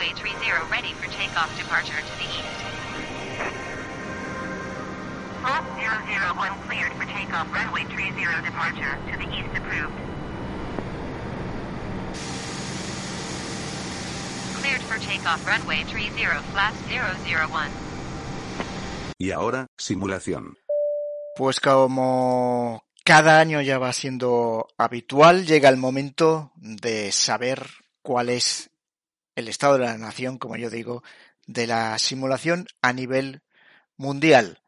Runway 30 ready for takeoff departure to the east. Flat 001 cleared for takeoff runway 30 departure to the east approved. Cleared for takeoff runway 30 flat 001. Y ahora, simulación. Pues como cada año ya va siendo habitual, llega el momento de saber cuál es el estado de la nación, como yo digo, de la simulación a nivel mundial.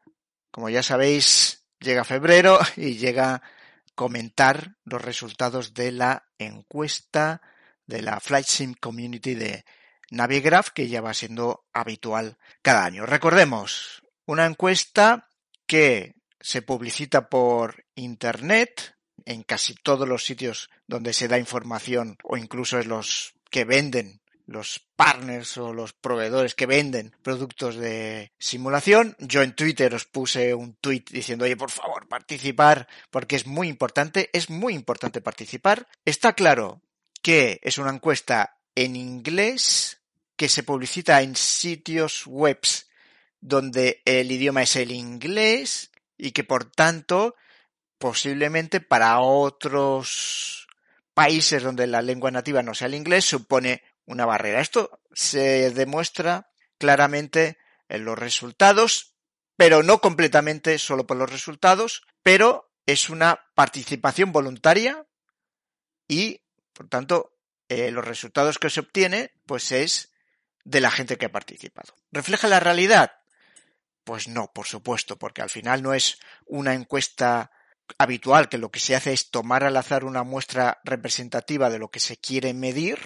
Como ya sabéis, llega febrero y llega comentar los resultados de la encuesta de la Flight Sim Community de Navigraph, que ya va siendo habitual cada año. Recordemos, una encuesta que se publicita por Internet en casi todos los sitios donde se da información o incluso en los que venden los partners o los proveedores que venden productos de simulación. Yo en Twitter os puse un tweet diciendo, oye, por favor, participar, porque es muy importante, es muy importante participar. Está claro que es una encuesta en inglés que se publicita en sitios webs donde el idioma es el inglés y que por tanto posiblemente para otros países donde la lengua nativa no sea el inglés supone una barrera. Esto se demuestra claramente en los resultados, pero no completamente solo por los resultados, pero es una participación voluntaria y, por tanto, eh, los resultados que se obtiene, pues es de la gente que ha participado. ¿Refleja la realidad? Pues no, por supuesto, porque al final no es una encuesta habitual, que lo que se hace es tomar al azar una muestra representativa de lo que se quiere medir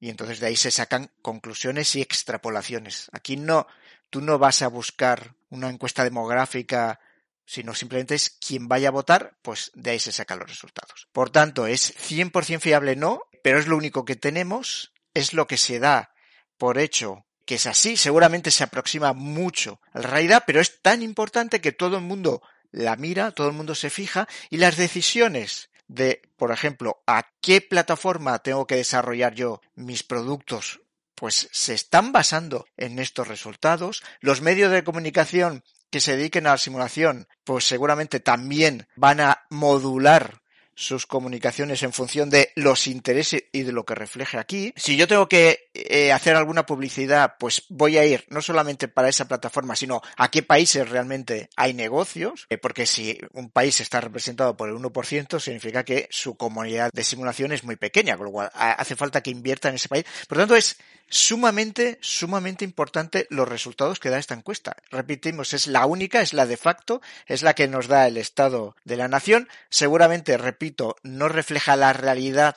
y entonces de ahí se sacan conclusiones y extrapolaciones. Aquí no, tú no vas a buscar una encuesta demográfica, sino simplemente es quien vaya a votar, pues de ahí se sacan los resultados. Por tanto, es 100% fiable no, pero es lo único que tenemos, es lo que se da por hecho que es así, seguramente se aproxima mucho a la realidad, pero es tan importante que todo el mundo la mira, todo el mundo se fija y las decisiones de, por ejemplo, a qué plataforma tengo que desarrollar yo mis productos, pues se están basando en estos resultados. Los medios de comunicación que se dediquen a la simulación, pues seguramente también van a modular sus comunicaciones en función de los intereses y de lo que refleje aquí. Si yo tengo que eh, hacer alguna publicidad, pues voy a ir no solamente para esa plataforma, sino a qué países realmente hay negocios, eh, porque si un país está representado por el 1%, significa que su comunidad de simulación es muy pequeña, con lo cual hace falta que invierta en ese país. Por lo tanto, es sumamente, sumamente importante los resultados que da esta encuesta. Repetimos, es la única, es la de facto, es la que nos da el estado de la nación. Seguramente, repito, no refleja la realidad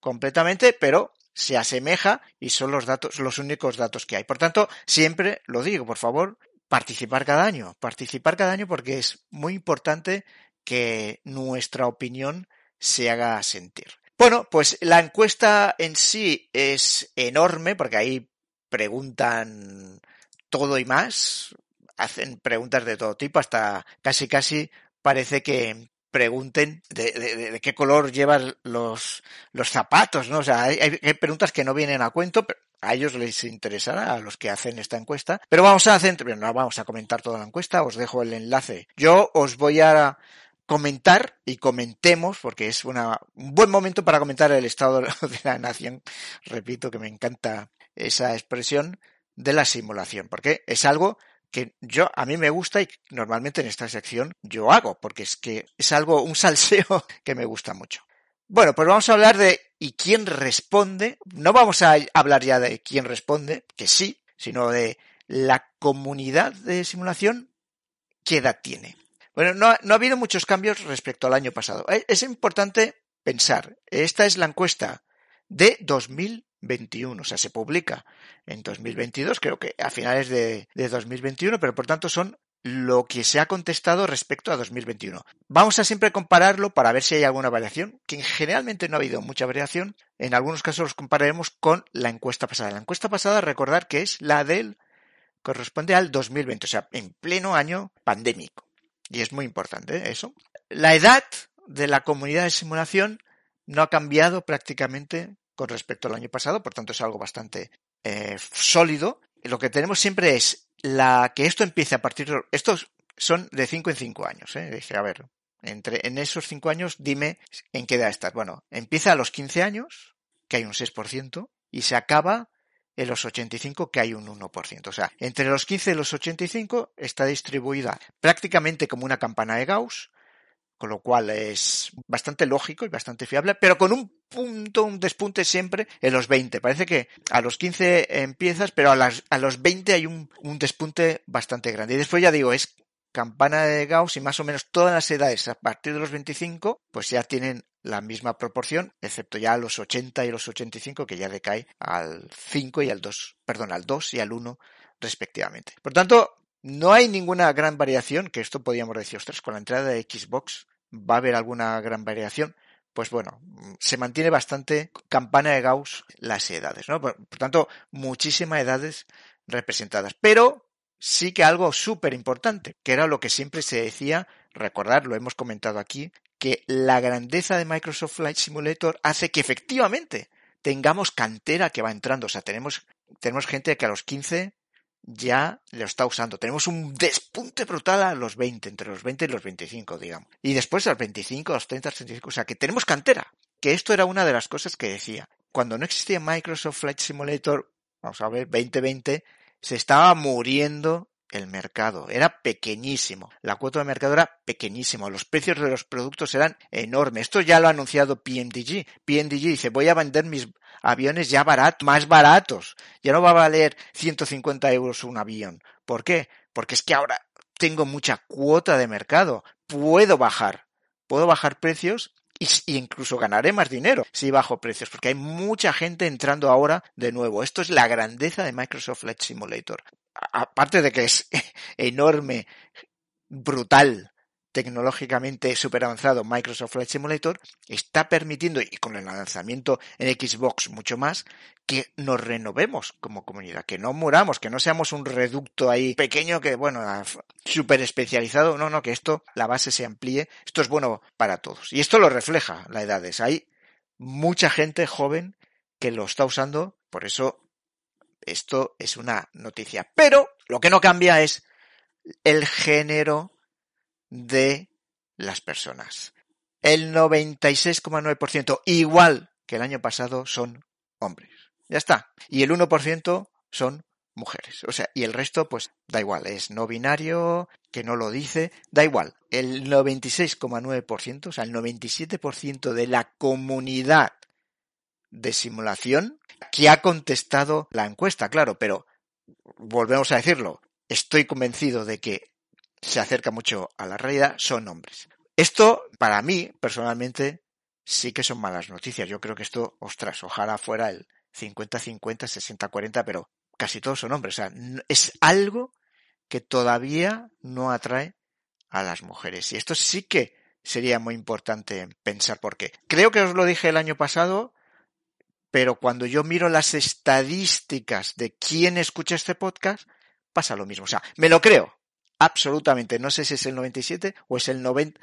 completamente, pero se asemeja y son los datos, los únicos datos que hay. Por tanto, siempre lo digo, por favor, participar cada año, participar cada año porque es muy importante que nuestra opinión se haga sentir. Bueno, pues la encuesta en sí es enorme porque ahí preguntan todo y más, hacen preguntas de todo tipo, hasta casi casi parece que pregunten de, de, qué color llevan los, los zapatos, ¿no? O sea, hay, hay, preguntas que no vienen a cuento, pero a ellos les interesará, a los que hacen esta encuesta. Pero vamos a hacer, no vamos a comentar toda la encuesta, os dejo el enlace. Yo os voy a comentar y comentemos, porque es una, un buen momento para comentar el estado de la nación. Repito que me encanta esa expresión de la simulación, porque es algo que yo a mí me gusta y normalmente en esta sección yo hago, porque es que es algo, un salseo que me gusta mucho. Bueno, pues vamos a hablar de y quién responde. No vamos a hablar ya de quién responde, que sí, sino de la comunidad de simulación, qué edad tiene. Bueno, no ha, no ha habido muchos cambios respecto al año pasado. Es importante pensar, esta es la encuesta de 2021, o sea, se publica en 2022, creo que a finales de, de 2021, pero por tanto son lo que se ha contestado respecto a 2021. Vamos a siempre compararlo para ver si hay alguna variación, que generalmente no ha habido mucha variación. En algunos casos los compararemos con la encuesta pasada. La encuesta pasada, recordar que es la del corresponde al 2020, o sea, en pleno año pandémico. Y es muy importante ¿eh? eso. La edad de la comunidad de simulación no ha cambiado prácticamente con respecto al año pasado, por tanto es algo bastante eh, sólido. Lo que tenemos siempre es la que esto empiece a partir de... Estos son de 5 en 5 años. ¿eh? Dije, a ver, entre, en esos 5 años dime en qué edad estás. Bueno, empieza a los 15 años, que hay un 6%, y se acaba en los 85, que hay un 1%. O sea, entre los 15 y los 85 está distribuida prácticamente como una campana de Gauss, con lo cual es bastante lógico y bastante fiable, pero con un punto, un despunte siempre en los 20. Parece que a los 15 empiezas, pero a, las, a los 20 hay un, un despunte bastante grande. Y después ya digo, es campana de Gauss y más o menos todas las edades a partir de los 25, pues ya tienen la misma proporción, excepto ya los 80 y los 85, que ya decae al 5 y al 2, perdón, al 2 y al 1 respectivamente. Por tanto, no hay ninguna gran variación, que esto podríamos decir, ostras, con la entrada de Xbox va a haber alguna gran variación. Pues bueno, se mantiene bastante campana de Gauss las edades, ¿no? Por, por tanto, muchísimas edades representadas. Pero sí que algo súper importante, que era lo que siempre se decía, recordar, lo hemos comentado aquí, que la grandeza de Microsoft Flight Simulator hace que efectivamente tengamos cantera que va entrando. O sea, tenemos, tenemos gente que a los 15 ya lo está usando. Tenemos un despunte brutal a los 20, entre los 20 y los 25, digamos. Y después a los 25, a los 30, a los 35. O sea, que tenemos cantera. Que esto era una de las cosas que decía. Cuando no existía Microsoft Flight Simulator, vamos a ver, 2020, se estaba muriendo el mercado. Era pequeñísimo. La cuota de mercado era pequeñísimo. Los precios de los productos eran enormes. Esto ya lo ha anunciado PMDG. PMDG dice, voy a vender mis aviones ya baratos, más baratos. Ya no va a valer 150 euros un avión. ¿Por qué? Porque es que ahora tengo mucha cuota de mercado. Puedo bajar. Puedo bajar precios y, incluso ganaré más dinero si bajo precios, porque hay mucha gente entrando ahora de nuevo. Esto es la grandeza de Microsoft Flight Simulator aparte de que es enorme, brutal, tecnológicamente super avanzado Microsoft Flight Simulator, está permitiendo, y con el lanzamiento en Xbox mucho más, que nos renovemos como comunidad, que no muramos, que no seamos un reducto ahí pequeño que, bueno, súper especializado, no, no, que esto, la base se amplíe, esto es bueno para todos. Y esto lo refleja la edades. Hay mucha gente joven que lo está usando, por eso esto es una noticia. Pero lo que no cambia es el género de las personas. El 96,9%, igual que el año pasado, son hombres. Ya está. Y el 1% son mujeres. O sea, y el resto, pues da igual, es no binario, que no lo dice, da igual. El 96,9%, o sea, el 97% de la comunidad de simulación que ha contestado la encuesta, claro, pero volvemos a decirlo, estoy convencido de que se acerca mucho a la realidad, son hombres. Esto, para mí, personalmente, sí que son malas noticias. Yo creo que esto, ostras, ojalá fuera el 50-50, 60-40, pero casi todos son hombres. O sea, es algo que todavía no atrae a las mujeres. Y esto sí que sería muy importante pensar por qué. Creo que os lo dije el año pasado, pero cuando yo miro las estadísticas de quién escucha este podcast, pasa lo mismo. O sea, me lo creo, absolutamente. No sé si es el 97 o es el 90.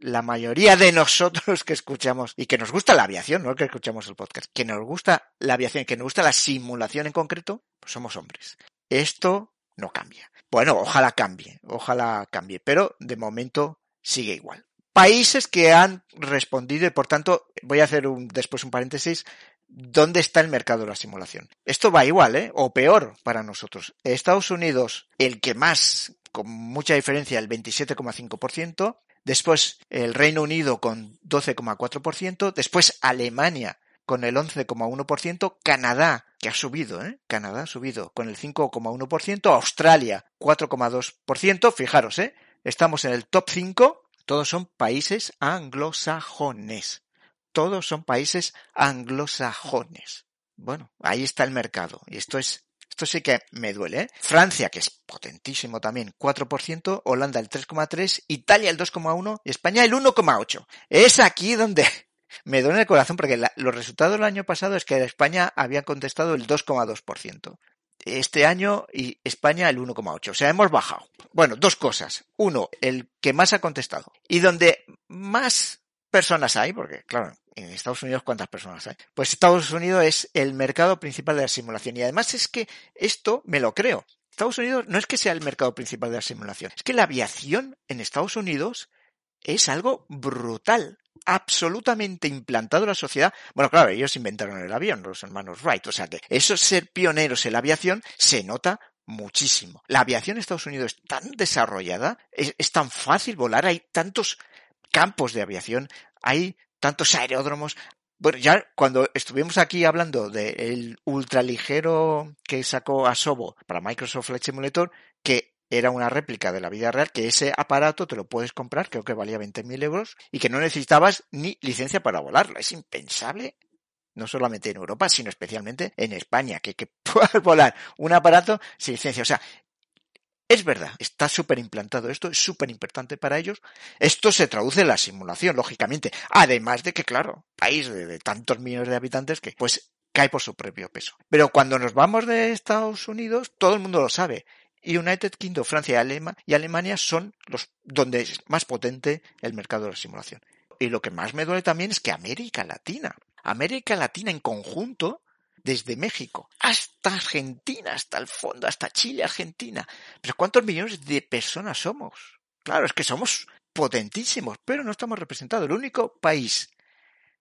La mayoría de nosotros que escuchamos y que nos gusta la aviación, no que escuchamos el podcast, que nos gusta la aviación, que nos gusta la simulación en concreto, pues somos hombres. Esto no cambia. Bueno, ojalá cambie, ojalá cambie, pero de momento sigue igual. Países que han respondido y por tanto voy a hacer un, después un paréntesis ¿Dónde está el mercado de la simulación? Esto va igual, ¿eh? O peor para nosotros. Estados Unidos, el que más, con mucha diferencia, el 27,5%. Después el Reino Unido con 12,4%. Después Alemania con el 11,1%. Canadá, que ha subido, ¿eh? Canadá ha subido con el 5,1%. Australia, 4,2%. Fijaros, ¿eh? Estamos en el top 5. Todos son países anglosajones todos son países anglosajones. bueno, ahí está el mercado. Y esto es, esto sí que me duele, ¿eh? Francia, que es potentísimo también, 4%, Holanda el 3,3%, Italia el 2,1% y España el 1,8%. Es aquí donde me duele el corazón porque los resultados del año pasado es que España había contestado el 2,2%. Este año y España el 1,8. O sea, hemos bajado. Bueno, dos cosas. Uno, el que más ha contestado. Y donde más personas hay, porque claro, en Estados Unidos cuántas personas hay. Pues Estados Unidos es el mercado principal de la simulación. Y además es que esto me lo creo. Estados Unidos no es que sea el mercado principal de la simulación, es que la aviación en Estados Unidos es algo brutal absolutamente implantado en la sociedad. Bueno, claro, ellos inventaron el avión, los hermanos Wright. O sea que eso ser pioneros en la aviación se nota muchísimo. La aviación en Estados Unidos es tan desarrollada, es, es tan fácil volar, hay tantos campos de aviación, hay tantos aeródromos. Bueno, ya cuando estuvimos aquí hablando del ultraligero que sacó Asobo para Microsoft Flight Simulator, que era una réplica de la vida real, que ese aparato te lo puedes comprar, creo que valía 20.000 euros, y que no necesitabas ni licencia para volarlo. Es impensable, no solamente en Europa, sino especialmente en España, que, que puedas volar un aparato sin licencia. O sea, es verdad, está súper implantado esto, es súper importante para ellos. Esto se traduce en la simulación, lógicamente. Además de que, claro, país de, tantos millones de habitantes que, pues, cae por su propio peso. Pero cuando nos vamos de Estados Unidos, todo el mundo lo sabe. United Kingdom, Francia y, Alema, y Alemania son los donde es más potente el mercado de la simulación. Y lo que más me duele también es que América Latina, América Latina en conjunto, desde México hasta Argentina, hasta el fondo, hasta Chile, Argentina. Pero ¿cuántos millones de personas somos? Claro, es que somos potentísimos, pero no estamos representados. El único país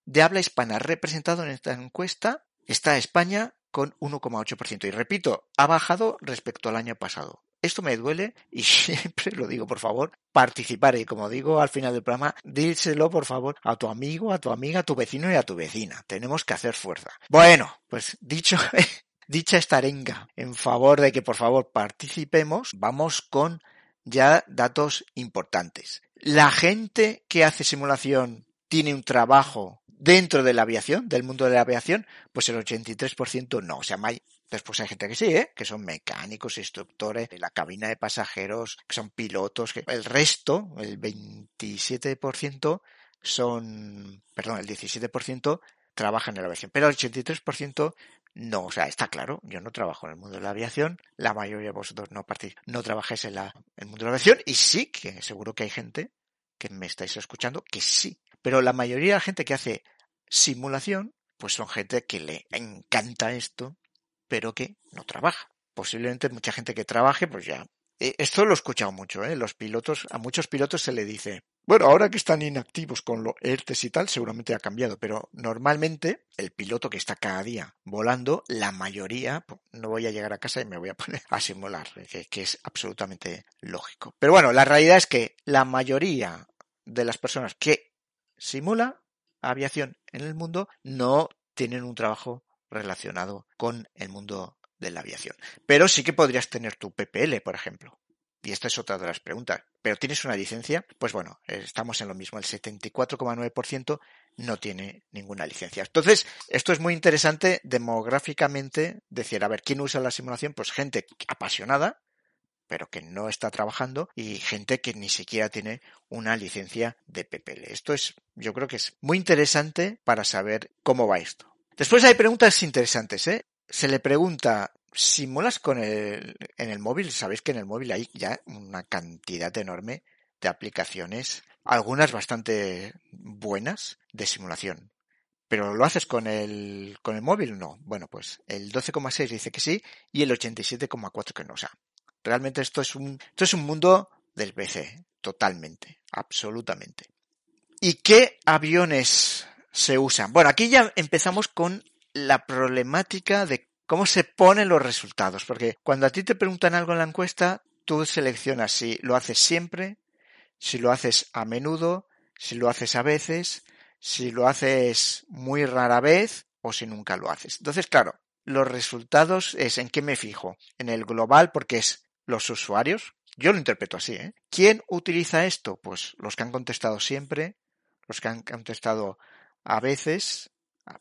de habla hispana representado en esta encuesta está España con 1,8%. Y repito, ha bajado respecto al año pasado. Esto me duele y siempre lo digo, por favor, participar. Y como digo al final del programa, díselo, por favor, a tu amigo, a tu amiga, a tu vecino y a tu vecina. Tenemos que hacer fuerza. Bueno, pues dicho, dicha esta arenga en favor de que por favor participemos, vamos con ya datos importantes. La gente que hace simulación tiene un trabajo dentro de la aviación, del mundo de la aviación, pues el 83% no. O sea, después hay gente que sí, ¿eh? que son mecánicos, instructores, la cabina de pasajeros, que son pilotos. Que... El resto, el 27%, son, perdón, el 17% trabaja en la aviación, pero el 83% no, o sea, está claro, yo no trabajo en el mundo de la aviación, la mayoría de vosotros no partís, no trabajáis en, la, en el mundo de la aviación y sí que seguro que hay gente que me estáis escuchando que sí pero la mayoría de la gente que hace simulación, pues son gente que le encanta esto, pero que no trabaja. Posiblemente mucha gente que trabaje, pues ya. Eh, esto lo he escuchado mucho, ¿eh? Los pilotos, a muchos pilotos se le dice, bueno, ahora que están inactivos con los ERTES y tal, seguramente ha cambiado, pero normalmente el piloto que está cada día volando, la mayoría, pues, no voy a llegar a casa y me voy a poner a simular, que, que es absolutamente lógico. Pero bueno, la realidad es que la mayoría de las personas que simula aviación en el mundo no tienen un trabajo relacionado con el mundo de la aviación. Pero sí que podrías tener tu PPL, por ejemplo. Y esta es otra de las preguntas. ¿Pero tienes una licencia? Pues bueno, estamos en lo mismo. El 74,9% no tiene ninguna licencia. Entonces, esto es muy interesante demográficamente decir, a ver, ¿quién usa la simulación? Pues gente apasionada, pero que no está trabajando y gente que ni siquiera tiene una licencia de PPL. Esto es, yo creo que es muy interesante para saber cómo va esto. Después hay preguntas interesantes, ¿eh? Se le pregunta, ¿simulas con el, en el móvil? Sabéis que en el móvil hay ya una cantidad enorme de aplicaciones, algunas bastante buenas de simulación. ¿Pero lo haces con el, con el móvil? No. Bueno, pues el 12,6 dice que sí y el 87,4 que no. Sea, Realmente esto es un, esto es un mundo del PC, totalmente, absolutamente. ¿Y qué aviones se usan? Bueno, aquí ya empezamos con la problemática de cómo se ponen los resultados, porque cuando a ti te preguntan algo en la encuesta, tú seleccionas si lo haces siempre, si lo haces a menudo, si lo haces a veces, si lo haces muy rara vez o si nunca lo haces. Entonces, claro, los resultados es en qué me fijo. En el global porque es los usuarios. Yo lo interpreto así, ¿eh? ¿Quién utiliza esto? Pues los que han contestado siempre, los que han contestado a veces,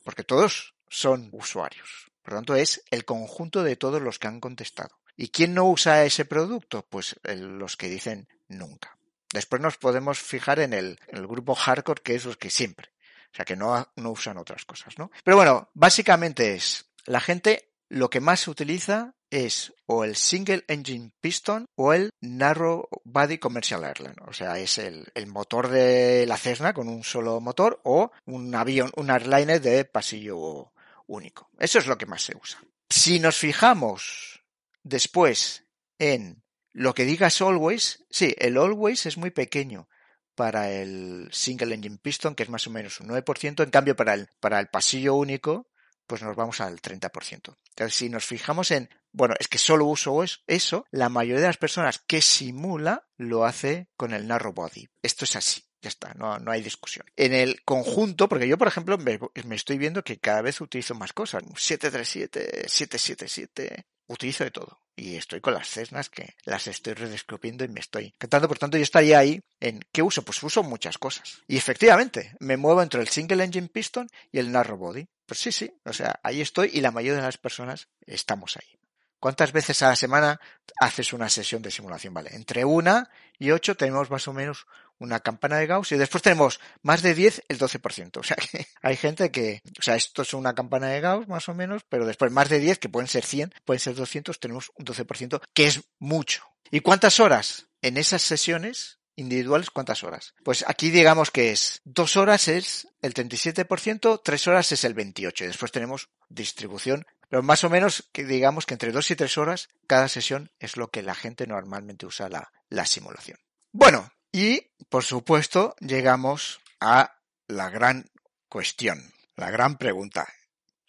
porque todos son usuarios. Por lo tanto, es el conjunto de todos los que han contestado. ¿Y quién no usa ese producto? Pues los que dicen nunca. Después nos podemos fijar en el, en el grupo hardcore, que es los que siempre. O sea, que no, no usan otras cosas, ¿no? Pero bueno, básicamente es, la gente lo que más se utiliza es o el Single Engine Piston o el Narrow Body Commercial Airline. O sea, es el, el, motor de la Cessna con un solo motor o un avión, un airliner de pasillo único. Eso es lo que más se usa. Si nos fijamos después en lo que digas Always, sí, el Always es muy pequeño para el Single Engine Piston, que es más o menos un 9%, en cambio para el, para el pasillo único, pues nos vamos al 30%. Entonces, si nos fijamos en, bueno, es que solo uso eso, la mayoría de las personas que simula lo hace con el narrow body. Esto es así. Ya está, no, no hay discusión. En el conjunto, porque yo, por ejemplo, me, me estoy viendo que cada vez utilizo más cosas. 737, 777, utilizo de todo. Y estoy con las Cessnas que las estoy redescubriendo y me estoy encantando. Por tanto, yo estaría ahí en ¿qué uso? Pues uso muchas cosas. Y efectivamente, me muevo entre el Single Engine Piston y el Narrow Body. Pues sí, sí. O sea, ahí estoy y la mayoría de las personas estamos ahí. ¿Cuántas veces a la semana haces una sesión de simulación? Vale, entre una y ocho tenemos más o menos una campana de Gauss y después tenemos más de 10 el 12%. O sea que hay gente que, o sea, esto es una campana de Gauss más o menos, pero después más de 10, que pueden ser 100, pueden ser 200, tenemos un 12%, que es mucho. ¿Y cuántas horas? En esas sesiones individuales, ¿cuántas horas? Pues aquí digamos que es dos horas es el 37%, tres horas es el 28%. Y después tenemos distribución pero más o menos que digamos que entre dos y tres horas cada sesión es lo que la gente normalmente usa la, la simulación. Bueno, y por supuesto llegamos a la gran cuestión, la gran pregunta.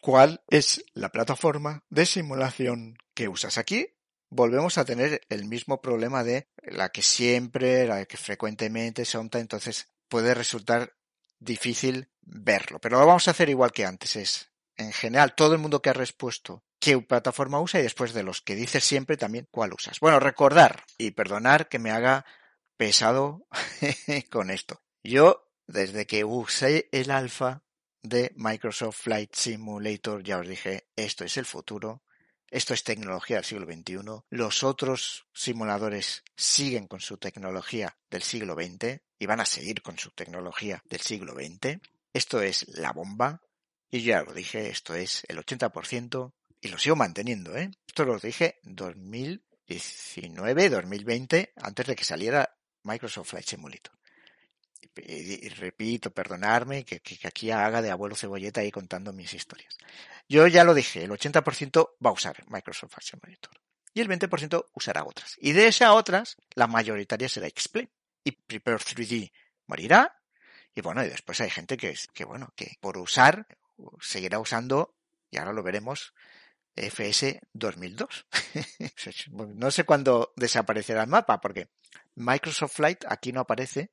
¿Cuál es la plataforma de simulación que usas aquí? Volvemos a tener el mismo problema de la que siempre, la que frecuentemente se onta, entonces puede resultar difícil verlo. Pero lo vamos a hacer igual que antes, es en general, todo el mundo que ha respuesto qué plataforma usa y después de los que dices siempre también cuál usas. Bueno, recordar y perdonar que me haga pesado con esto. Yo, desde que usé el alfa de Microsoft Flight Simulator, ya os dije, esto es el futuro, esto es tecnología del siglo XXI, los otros simuladores siguen con su tecnología del siglo XX y van a seguir con su tecnología del siglo XX. Esto es la bomba, y ya lo dije, esto es el 80% y lo sigo manteniendo, ¿eh? Esto lo dije 2019, 2020, antes de que saliera Microsoft Flight Simulator. Y, repito, perdonarme que, que, aquí haga de abuelo cebolleta ahí contando mis historias. Yo ya lo dije, el 80% va a usar Microsoft Flight Simulator y el 20% usará otras. Y de esas otras, la mayoritaria será Explain. Y Prepare 3D morirá. Y bueno, y después hay gente que, que bueno, que por usar seguirá usando, y ahora lo veremos, FS 2002. no sé cuándo desaparecerá el mapa, porque Microsoft Flight aquí no aparece,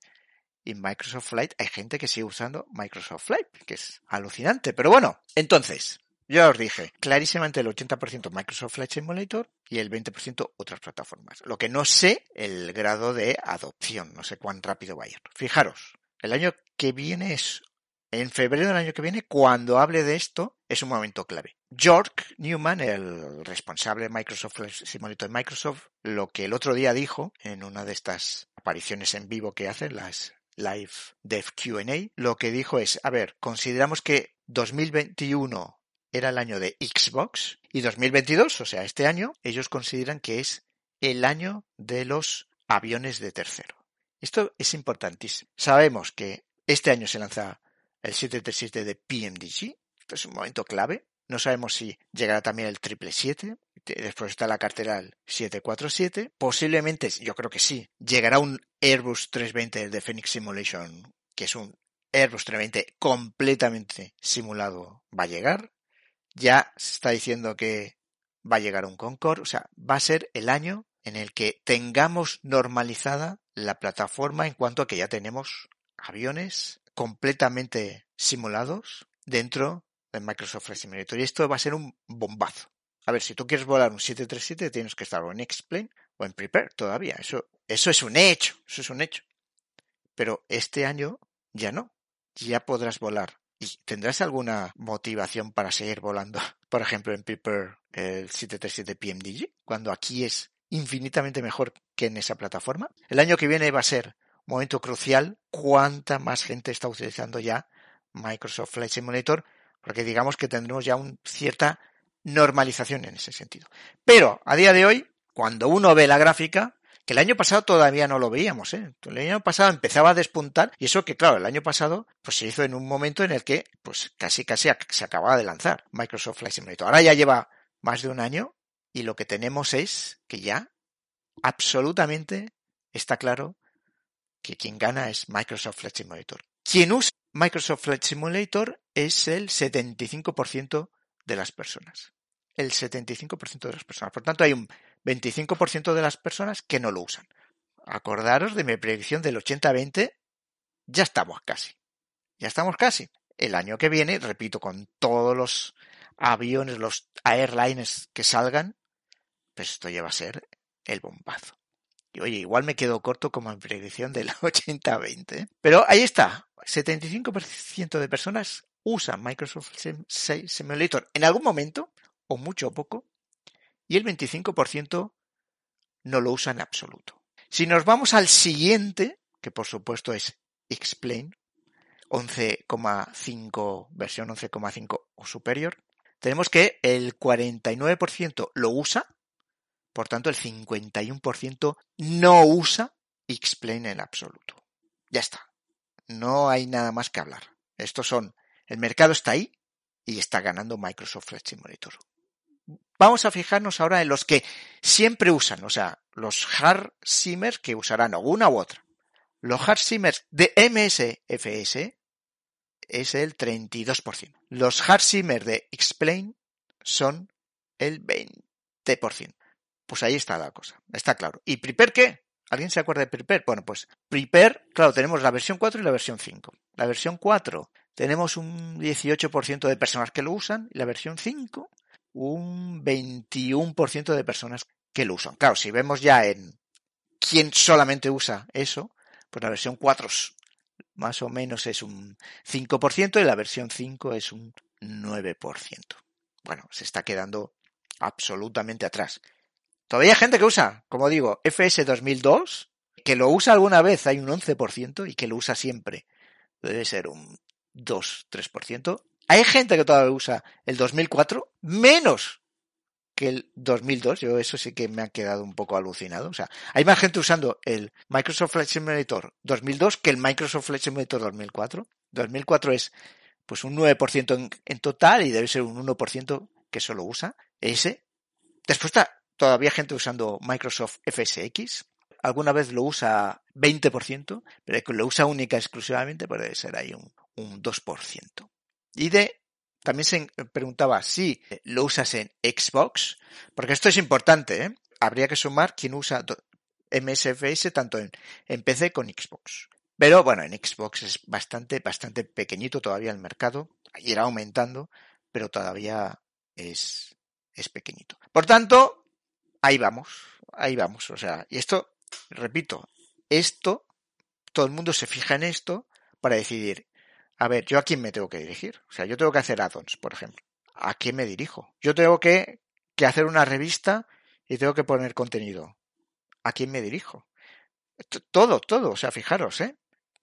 y Microsoft Flight hay gente que sigue usando Microsoft Flight, que es alucinante. Pero bueno, entonces, yo os dije, clarísimamente el 80% Microsoft Flight Simulator y el 20% otras plataformas. Lo que no sé, el grado de adopción, no sé cuán rápido va a ir. Fijaros, el año que viene es en febrero del año que viene, cuando hable de esto, es un momento clave. George Newman, el responsable de Microsoft Simulator de Microsoft, lo que el otro día dijo en una de estas apariciones en vivo que hacen, las Live Dev QA, lo que dijo es, a ver, consideramos que 2021 era el año de Xbox y 2022, o sea, este año, ellos consideran que es el año de los aviones de tercero. Esto es importantísimo. Sabemos que este año se lanza el 737 de PMDG. Esto es un momento clave. No sabemos si llegará también el 777. Después está la cartera el 747. Posiblemente, yo creo que sí, llegará un Airbus 320 de Phoenix Simulation, que es un Airbus 320 completamente simulado. Va a llegar. Ya se está diciendo que va a llegar un Concorde. O sea, va a ser el año en el que tengamos normalizada la plataforma en cuanto a que ya tenemos aviones completamente simulados dentro de Microsoft Flight Simulator. Y esto va a ser un bombazo. A ver, si tú quieres volar un 737, tienes que estar o en Explain o en Prepare todavía. Eso, eso es un hecho. Eso es un hecho. Pero este año ya no. Ya podrás volar ¿Y tendrás alguna motivación para seguir volando? Por ejemplo, en Prepare el 737 PMDG, cuando aquí es infinitamente mejor que en esa plataforma. El año que viene va a ser momento crucial. ¿Cuánta más gente está utilizando ya Microsoft Flight Simulator? Porque digamos que tendremos ya una cierta normalización en ese sentido. Pero a día de hoy, cuando uno ve la gráfica, que el año pasado todavía no lo veíamos, ¿eh? El año pasado empezaba a despuntar y eso que claro, el año pasado pues se hizo en un momento en el que pues casi casi se acababa de lanzar Microsoft Flight Simulator. Ahora ya lleva más de un año y lo que tenemos es que ya absolutamente está claro que quien gana es Microsoft Flight Simulator. Quien usa Microsoft Flight Simulator es el 75% de las personas. El 75% de las personas. Por tanto, hay un 25% de las personas que no lo usan. Acordaros de mi predicción del 80-20. Ya estamos casi. Ya estamos casi. El año que viene, repito, con todos los aviones, los airlines que salgan, pues esto ya va a ser el bombazo. Y oye, igual me quedo corto como en predicción del 80-20. Pero ahí está. 75% de personas usan Microsoft Simulator en algún momento, o mucho o poco, y el 25% no lo usa en absoluto. Si nos vamos al siguiente, que por supuesto es Explain, 11,5, versión 11,5 o superior, tenemos que el 49% lo usa, por tanto el 51% no usa Explain en absoluto. Ya está. No hay nada más que hablar. Estos son, el mercado está ahí y está ganando Microsoft Flight Simulator vamos a fijarnos ahora en los que siempre usan, o sea, los hard simmers que usarán una u otra. Los hard simmers de MSFS es el 32%. Los hard simmers de Explain son el 20%. Pues ahí está la cosa, está claro. ¿Y Prepare qué? ¿Alguien se acuerda de Prepare? Bueno, pues Prepare, claro, tenemos la versión 4 y la versión 5. La versión 4 tenemos un 18% de personas que lo usan y la versión 5 un 21% de personas que lo usan. Claro, si vemos ya en quién solamente usa eso, pues la versión 4 más o menos es un 5% y la versión 5 es un 9%. Bueno, se está quedando absolutamente atrás. Todavía hay gente que usa, como digo, FS 2002, que lo usa alguna vez, hay un 11%, y que lo usa siempre. Debe ser un 2-3%. Hay gente que todavía usa el 2004 menos que el 2002. Yo eso sí que me ha quedado un poco alucinado. O sea, hay más gente usando el Microsoft Flight Simulator 2002 que el Microsoft Flight Simulator 2004. 2004 es pues un 9% en, en total y debe ser un 1% que solo usa ese. Después está todavía gente usando Microsoft FSX. Alguna vez lo usa 20%, pero que lo usa única exclusivamente puede ser ahí un, un 2%. Y de, también se preguntaba si lo usas en Xbox, porque esto es importante, ¿eh? Habría que sumar quien usa MSFS tanto en, en PC con Xbox. Pero bueno, en Xbox es bastante, bastante pequeñito todavía el mercado, irá aumentando, pero todavía es, es pequeñito. Por tanto, ahí vamos, ahí vamos. O sea, y esto, repito, esto, todo el mundo se fija en esto para decidir, a ver, ¿yo a quién me tengo que dirigir? O sea, yo tengo que hacer add-ons, por ejemplo. ¿A quién me dirijo? Yo tengo que, que hacer una revista y tengo que poner contenido. ¿A quién me dirijo? Todo, todo. O sea, fijaros, ¿eh?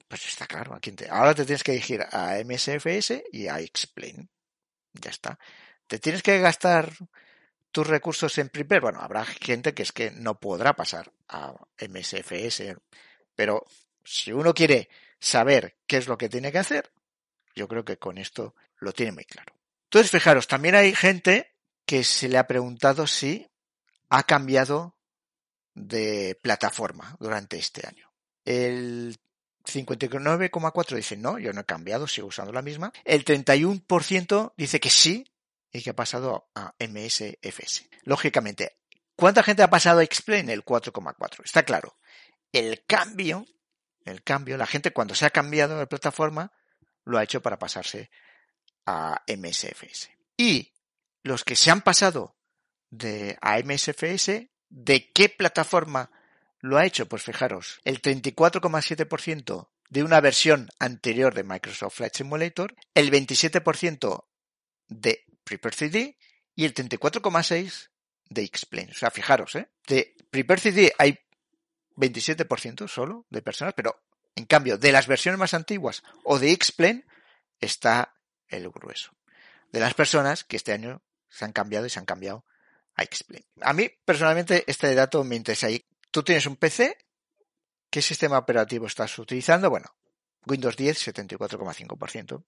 Pues está claro. ¿a quién te... Ahora te tienes que dirigir a MSFS y a Explain. Ya está. ¿Te tienes que gastar tus recursos en Prepare? Bueno, habrá gente que es que no podrá pasar a MSFS. Pero si uno quiere saber qué es lo que tiene que hacer, yo creo que con esto lo tiene muy claro. Entonces, fijaros, también hay gente que se le ha preguntado si ha cambiado de plataforma durante este año. El 59,4 dice no, yo no he cambiado, sigo usando la misma. El 31% dice que sí y que ha pasado a MSFS. Lógicamente, ¿cuánta gente ha pasado a Explain? El 4,4. Está claro. El cambio, el cambio, la gente cuando se ha cambiado de plataforma lo ha hecho para pasarse a MSFS. Y los que se han pasado de a MSFS, ¿de qué plataforma lo ha hecho? Pues fijaros, el 34,7% de una versión anterior de Microsoft Flight Simulator, el 27% de Prepare CD y el 34,6% de Explain. O sea, fijaros, ¿eh? de Prepare CD hay 27% solo de personas, pero en cambio, de las versiones más antiguas o de Explain está el grueso. De las personas que este año se han cambiado y se han cambiado a Explain. A mí, personalmente, este dato me interesa. Tú tienes un PC, ¿qué sistema operativo estás utilizando? Bueno, Windows 10, 74,5%.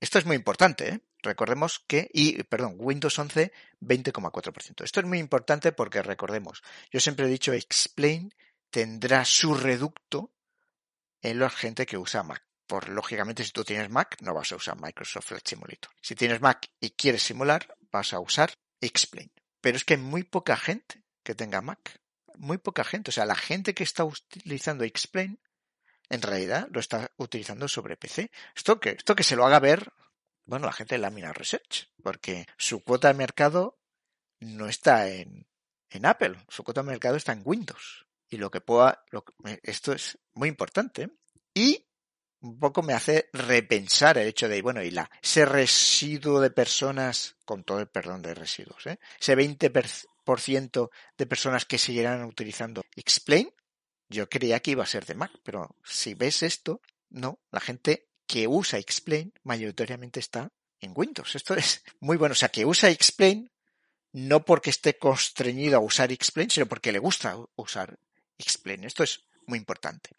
Esto es muy importante, ¿eh? Recordemos que, y perdón, Windows 11, 20,4%. Esto es muy importante porque recordemos, yo siempre he dicho, Explain tendrá su reducto en la gente que usa Mac. Por lógicamente, si tú tienes Mac, no vas a usar Microsoft Flight Simulator. Si tienes Mac y quieres simular, vas a usar Explain. Pero es que muy poca gente que tenga Mac. Muy poca gente. O sea, la gente que está utilizando Explain, en realidad lo está utilizando sobre PC. Esto que, esto que se lo haga ver, bueno, la gente de Lamina Research, porque su cuota de mercado no está en, en Apple, su cuota de mercado está en Windows. Y lo que pueda, esto es muy importante. Y un poco me hace repensar el hecho de, bueno, y la, ese residuo de personas, con todo el perdón de residuos, ¿eh? ese 20% de personas que seguirán utilizando Explain, yo creía que iba a ser de Mac, pero si ves esto, no, la gente que usa Explain mayoritariamente está en Windows. Esto es muy bueno. O sea, que usa Explain no porque esté constreñido a usar Explain, sino porque le gusta usar Explain. Esto es muy importante.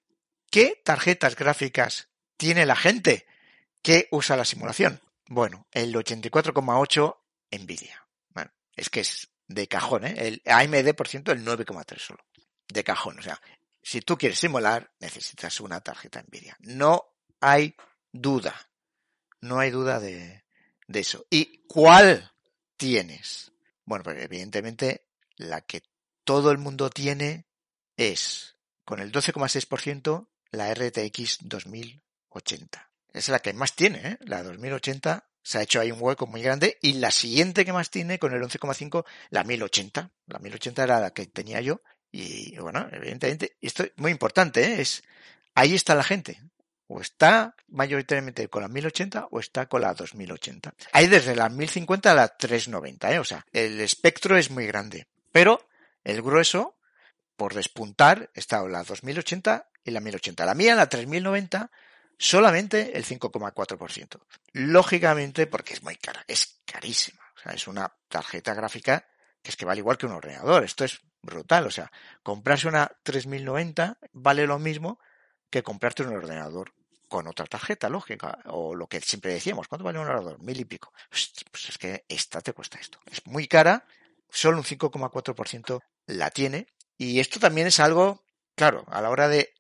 ¿Qué tarjetas gráficas tiene la gente que usa la simulación? Bueno, el 84,8 Nvidia. Bueno, es que es de cajón, ¿eh? El AMD, por ciento, el 9,3 solo. De cajón. O sea, si tú quieres simular, necesitas una tarjeta Nvidia. No hay duda. No hay duda de, de eso. ¿Y cuál tienes? Bueno, pues evidentemente la que todo el mundo tiene es, con el 12,6%, la RTX 2080. Es la que más tiene, ¿eh? La 2080 se ha hecho ahí un hueco muy grande y la siguiente que más tiene con el 11,5 la 1080. La 1080 era la que tenía yo y bueno, evidentemente esto es muy importante, ¿eh? es ahí está la gente. O está mayoritariamente con la 1080 o está con la 2080. Hay desde la 1050 a la 390, ¿eh? o sea, el espectro es muy grande. Pero el grueso, por despuntar, está la 2080 y la 1080. La mía, la 3090, solamente el 5,4%. Lógicamente, porque es muy cara, es carísima. O sea, es una tarjeta gráfica que es que vale igual que un ordenador. Esto es brutal. O sea, comprarse una 3090 vale lo mismo que comprarte un ordenador con otra tarjeta lógica. O lo que siempre decíamos, ¿cuánto vale un ordenador? Mil y pico. Pues es que esta te cuesta esto. Es muy cara, solo un 5,4% la tiene. Y esto también es algo, claro, a la hora de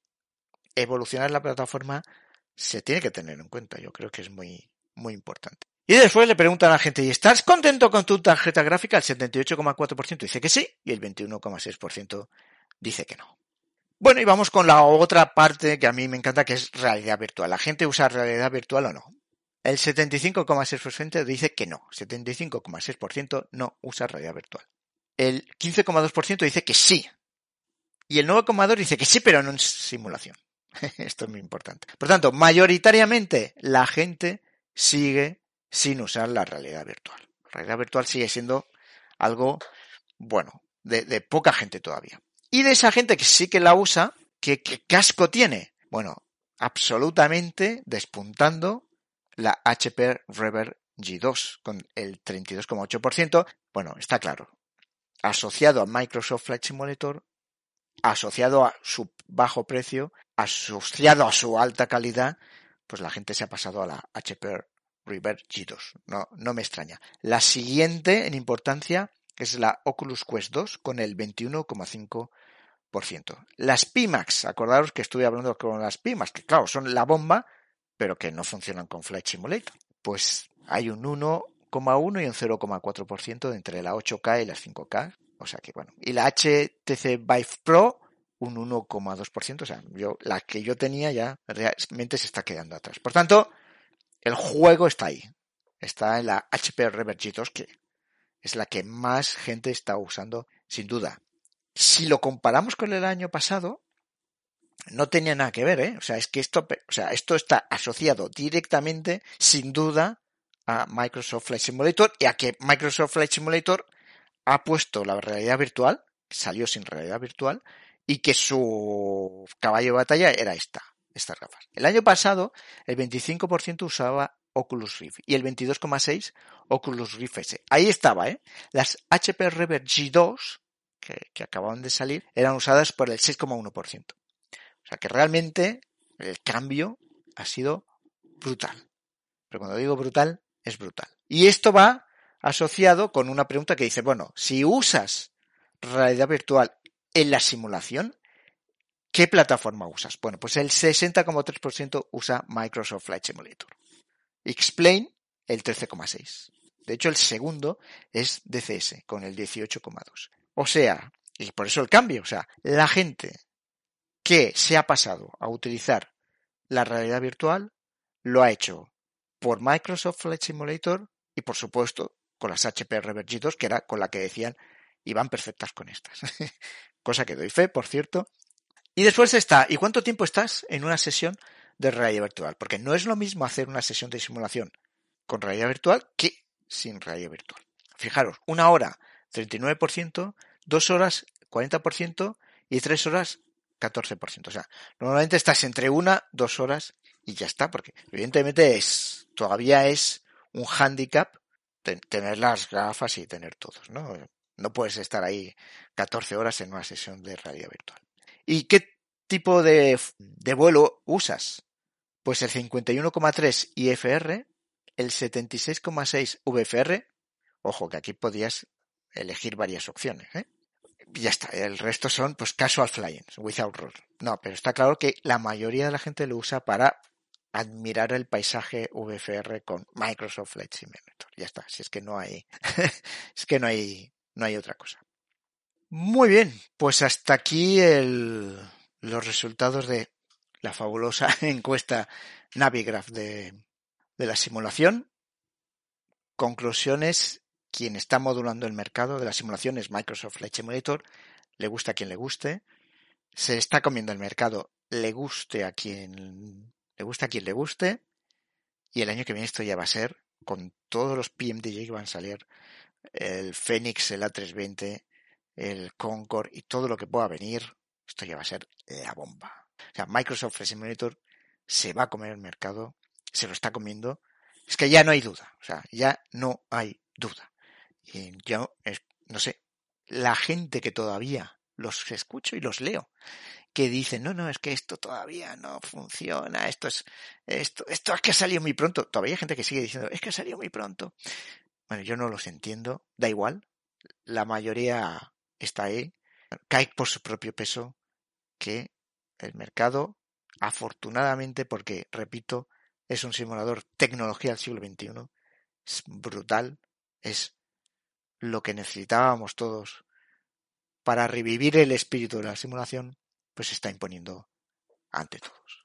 evolucionar la plataforma se tiene que tener en cuenta. Yo creo que es muy, muy importante. Y después le preguntan a la gente, ¿y estás contento con tu tarjeta gráfica? El 78,4% dice que sí y el 21,6% dice que no. Bueno, y vamos con la otra parte que a mí me encanta, que es realidad virtual. ¿La gente usa realidad virtual o no? El 75,6% dice que no. 75,6% no usa realidad virtual. El 15,2% dice que sí. Y el 9,2% dice que sí, pero no en simulación. Esto es muy importante. Por tanto, mayoritariamente la gente sigue sin usar la realidad virtual. La realidad virtual sigue siendo algo, bueno, de, poca gente todavía. Y de esa gente que sí que la usa, ¿qué, casco tiene? Bueno, absolutamente despuntando la HP Rever G2 con el 32,8%. Bueno, está claro. Asociado a Microsoft Flight Simulator, asociado a su bajo precio, asociado a su alta calidad, pues la gente se ha pasado a la HP River G2. No, no me extraña. La siguiente en importancia es la Oculus Quest 2 con el 21,5%. Las Pimax, acordaros que estuve hablando con las Pimax, que claro, son la bomba, pero que no funcionan con Flight Simulator. Pues hay un 1,1 y un 0,4% entre la 8K y las 5K. O sea que bueno. Y la HTC Vive Pro, un 1,2%. O sea, yo, la que yo tenía ya realmente se está quedando atrás. Por tanto, el juego está ahí. Está en la HP Revergitos, que es la que más gente está usando, sin duda. Si lo comparamos con el año pasado, no tenía nada que ver, ¿eh? O sea, es que esto, o sea, esto está asociado directamente, sin duda, a Microsoft Flight Simulator y a que Microsoft Flight Simulator ha puesto la realidad virtual, salió sin realidad virtual, y que su caballo de batalla era esta, estas gafas. El año pasado, el 25% usaba Oculus Rift y el 22,6% Oculus Rift S. Ahí estaba, ¿eh? Las HP Reverb G2, que, que acababan de salir, eran usadas por el 6,1%. O sea que realmente el cambio ha sido brutal. Pero cuando digo brutal, es brutal. Y esto va asociado con una pregunta que dice, bueno, si usas realidad virtual en la simulación, ¿qué plataforma usas? Bueno, pues el 60,3% usa Microsoft Flight Simulator. Explain el 13,6%. De hecho, el segundo es DCS con el 18,2%. O sea, y por eso el cambio, o sea, la gente que se ha pasado a utilizar la realidad virtual lo ha hecho por Microsoft Flight Simulator y por supuesto con las HP Reverb 2 que era con la que decían iban perfectas con estas. Cosa que doy fe, por cierto. Y después está, ¿y cuánto tiempo estás en una sesión de realidad virtual? Porque no es lo mismo hacer una sesión de simulación con realidad virtual que sin realidad virtual. Fijaros, una hora 39%, dos horas 40% y tres horas 14%. O sea, normalmente estás entre una, dos horas y ya está, porque evidentemente es, todavía es un hándicap tener las gafas y tener todos, ¿no? No puedes estar ahí 14 horas en una sesión de realidad virtual. ¿Y qué tipo de, vuelo usas? Pues el 51,3 IFR, el 76,6 VFR, ojo que aquí podías elegir varias opciones, ¿eh? Ya está, el resto son pues casual flying, without roll. No, pero está claro que la mayoría de la gente lo usa para admirar el paisaje VFR con Microsoft Flight Simulator. Ya está, si es que no hay, es que no hay, no hay otra cosa. Muy bien, pues hasta aquí el, los resultados de la fabulosa encuesta Navigraph de, de la simulación. Conclusiones, quien está modulando el mercado de las simulaciones Microsoft Flight Simulator, le gusta a quien le guste, se está comiendo el mercado, le guste a quien le gusta a quien le guste, y el año que viene esto ya va a ser, con todos los PMDJ que van a salir, el Phoenix, el A320, el Concord y todo lo que pueda venir, esto ya va a ser la bomba. O sea, Microsoft Flight Simulator se va a comer el mercado, se lo está comiendo, es que ya no hay duda, o sea, ya no hay duda. Y yo, no sé, la gente que todavía los escucho y los leo que dicen, no, no, es que esto todavía no funciona, esto es, esto, esto es que ha salido muy pronto. Todavía hay gente que sigue diciendo, es que ha salido muy pronto. Bueno, yo no los entiendo, da igual, la mayoría está ahí, cae por su propio peso que el mercado, afortunadamente, porque, repito, es un simulador tecnología del siglo XXI, es brutal, es lo que necesitábamos todos para revivir el espíritu de la simulación pues se está imponiendo ante todos.